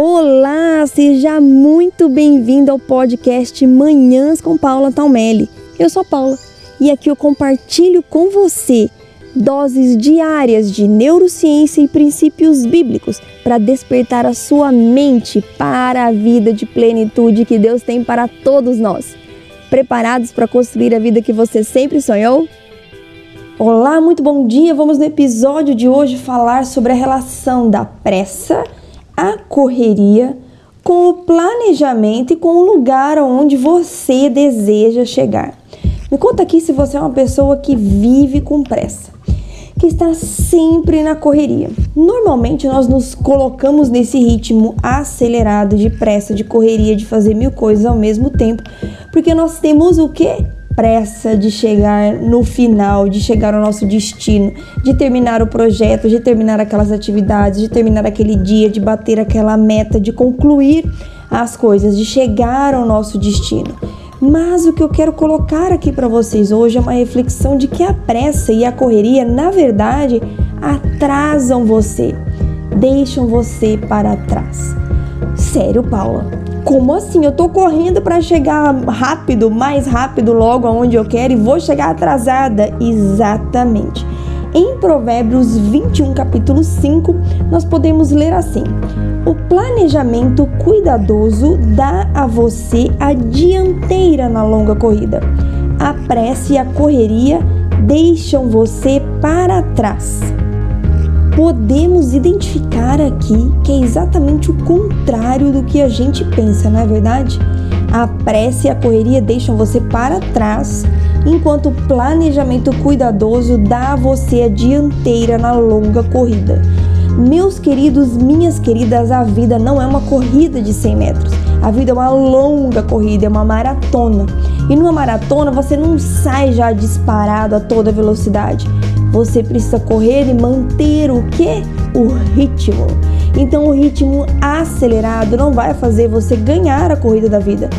Olá, seja muito bem-vindo ao podcast Manhãs com Paula Talmelli. Eu sou Paula e aqui eu compartilho com você doses diárias de neurociência e princípios bíblicos para despertar a sua mente para a vida de plenitude que Deus tem para todos nós. Preparados para construir a vida que você sempre sonhou? Olá, muito bom dia. Vamos no episódio de hoje falar sobre a relação da pressa a correria com o planejamento e com o lugar onde você deseja chegar. Me conta aqui se você é uma pessoa que vive com pressa, que está sempre na correria. Normalmente nós nos colocamos nesse ritmo acelerado de pressa, de correria, de fazer mil coisas ao mesmo tempo, porque nós temos o que? Pressa de chegar no final, de chegar ao nosso destino, de terminar o projeto, de terminar aquelas atividades, de terminar aquele dia, de bater aquela meta, de concluir as coisas, de chegar ao nosso destino. Mas o que eu quero colocar aqui para vocês hoje é uma reflexão de que a pressa e a correria, na verdade, atrasam você, deixam você para trás. Sério, Paula? Como assim? Eu tô correndo para chegar rápido, mais rápido, logo aonde eu quero e vou chegar atrasada? Exatamente. Em Provérbios 21, capítulo 5, nós podemos ler assim: O planejamento cuidadoso dá a você a dianteira na longa corrida. A pressa e a correria deixam você para trás podemos identificar aqui que é exatamente o contrário do que a gente pensa, não é verdade? A pressa e a correria deixam você para trás, enquanto o planejamento cuidadoso dá a você a dianteira na longa corrida. Meus queridos, minhas queridas, a vida não é uma corrida de 100 metros. A vida é uma longa corrida, é uma maratona. E numa maratona você não sai já disparado a toda velocidade. Você precisa correr e manter o que? O ritmo. Então o ritmo acelerado não vai fazer você ganhar a corrida da vida.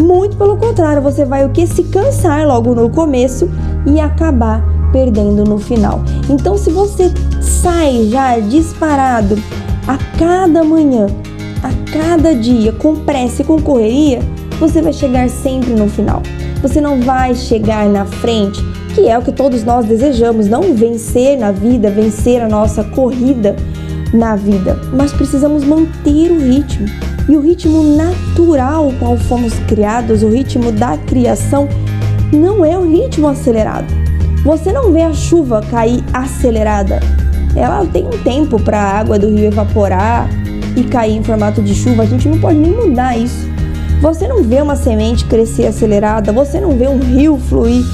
Muito pelo contrário, você vai o que se cansar logo no começo e acabar perdendo no final. Então se você sai já disparado a cada manhã, a cada dia, com pressa e com correria, você vai chegar sempre no final. Você não vai chegar na frente que é o que todos nós desejamos, não vencer na vida, vencer a nossa corrida na vida, mas precisamos manter o ritmo. E o ritmo natural qual fomos criados, o ritmo da criação, não é um ritmo acelerado. Você não vê a chuva cair acelerada. Ela tem um tempo para a água do rio evaporar e cair em formato de chuva. A gente não pode nem mudar isso. Você não vê uma semente crescer acelerada, você não vê um rio fluir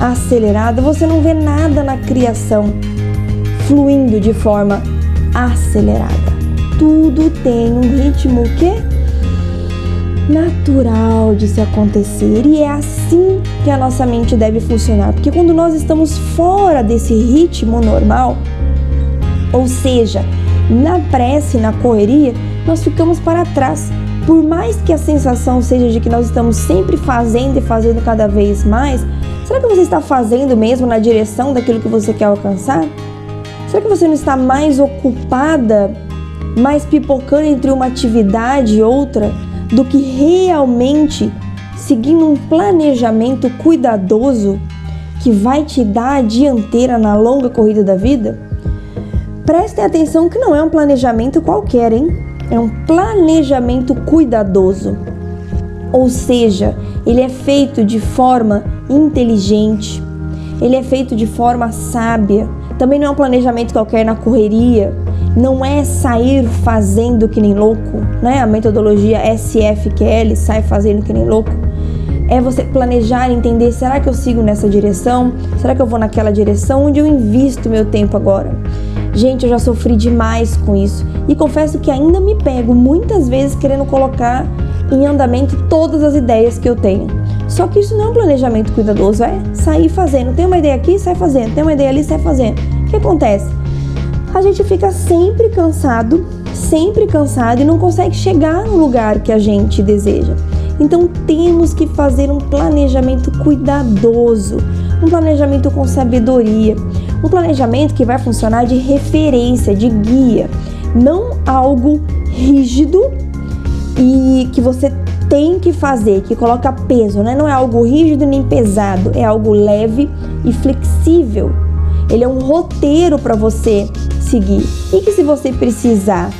acelerada, você não vê nada na criação fluindo de forma acelerada. Tudo tem um ritmo que natural de se acontecer e é assim que a nossa mente deve funcionar, porque quando nós estamos fora desse ritmo normal, ou seja, na pressa e na correria, nós ficamos para trás. Por mais que a sensação seja de que nós estamos sempre fazendo e fazendo cada vez mais, Será que você está fazendo mesmo na direção daquilo que você quer alcançar? Será que você não está mais ocupada, mais pipocando entre uma atividade e outra, do que realmente seguindo um planejamento cuidadoso que vai te dar a dianteira na longa corrida da vida? Prestem atenção que não é um planejamento qualquer, hein? É um planejamento cuidadoso. Ou seja, ele é feito de forma inteligente, ele é feito de forma sábia. Também não é um planejamento qualquer na correria, não é sair fazendo que nem louco, né? A metodologia SFQL, sai fazendo que nem louco. É você planejar, entender, será que eu sigo nessa direção? Será que eu vou naquela direção? Onde eu invisto meu tempo agora? Gente, eu já sofri demais com isso e confesso que ainda me pego muitas vezes querendo colocar em andamento todas as ideias que eu tenho. Só que isso não é um planejamento cuidadoso, é sair fazendo. Tem uma ideia aqui, sai fazendo. Tem uma ideia ali, sai fazendo. O que acontece? A gente fica sempre cansado, sempre cansado e não consegue chegar no lugar que a gente deseja. Então temos que fazer um planejamento cuidadoso, um planejamento com sabedoria, um planejamento que vai funcionar de referência, de guia, não algo rígido e que você tem que fazer, que coloca peso, né? Não é algo rígido nem pesado, é algo leve e flexível. Ele é um roteiro para você seguir. E que se você precisar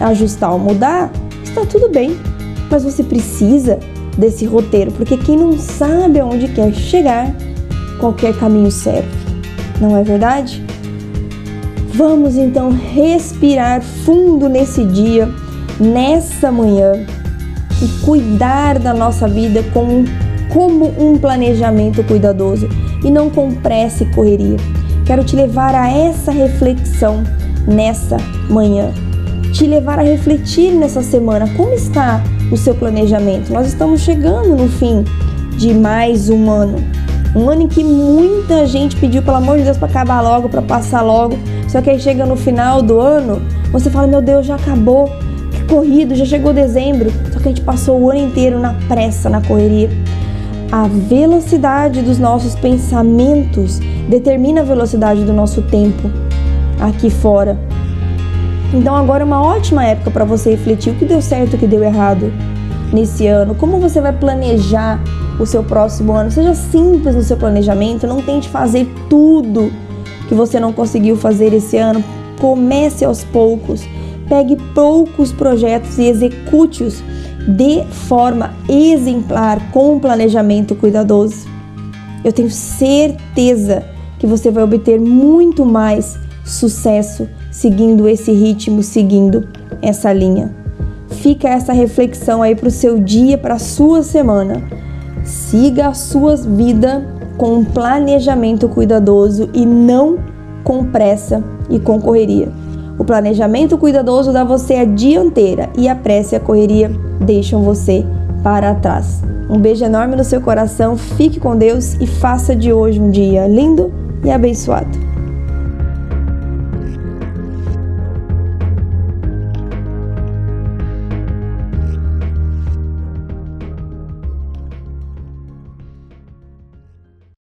ajustar ou mudar, está tudo bem. Mas você precisa desse roteiro, porque quem não sabe aonde quer chegar, qualquer caminho serve. Não é verdade? Vamos então respirar fundo nesse dia, nessa manhã e cuidar da nossa vida com, como um planejamento cuidadoso e não com pressa e correria. Quero te levar a essa reflexão nessa manhã, te levar a refletir nessa semana como está o seu planejamento. Nós estamos chegando no fim de mais um ano. Um ano em que muita gente pediu, pelo amor de Deus, para acabar logo, para passar logo. Só que aí chega no final do ano, você fala: Meu Deus, já acabou corrido, já chegou dezembro, só que a gente passou o ano inteiro na pressa, na correria. A velocidade dos nossos pensamentos determina a velocidade do nosso tempo aqui fora. Então agora é uma ótima época para você refletir o que deu certo, o que deu errado nesse ano, como você vai planejar o seu próximo ano. Seja simples no seu planejamento, não tente fazer tudo que você não conseguiu fazer esse ano. Comece aos poucos pegue poucos projetos e execute-os de forma exemplar, com um planejamento cuidadoso. Eu tenho certeza que você vai obter muito mais sucesso seguindo esse ritmo, seguindo essa linha. Fica essa reflexão aí para o seu dia, para a sua semana. Siga a sua vida com um planejamento cuidadoso e não com pressa e com correria. O planejamento cuidadoso dá você a dianteira e a pressa e a correria deixam você para trás. Um beijo enorme no seu coração, fique com Deus e faça de hoje um dia lindo e abençoado.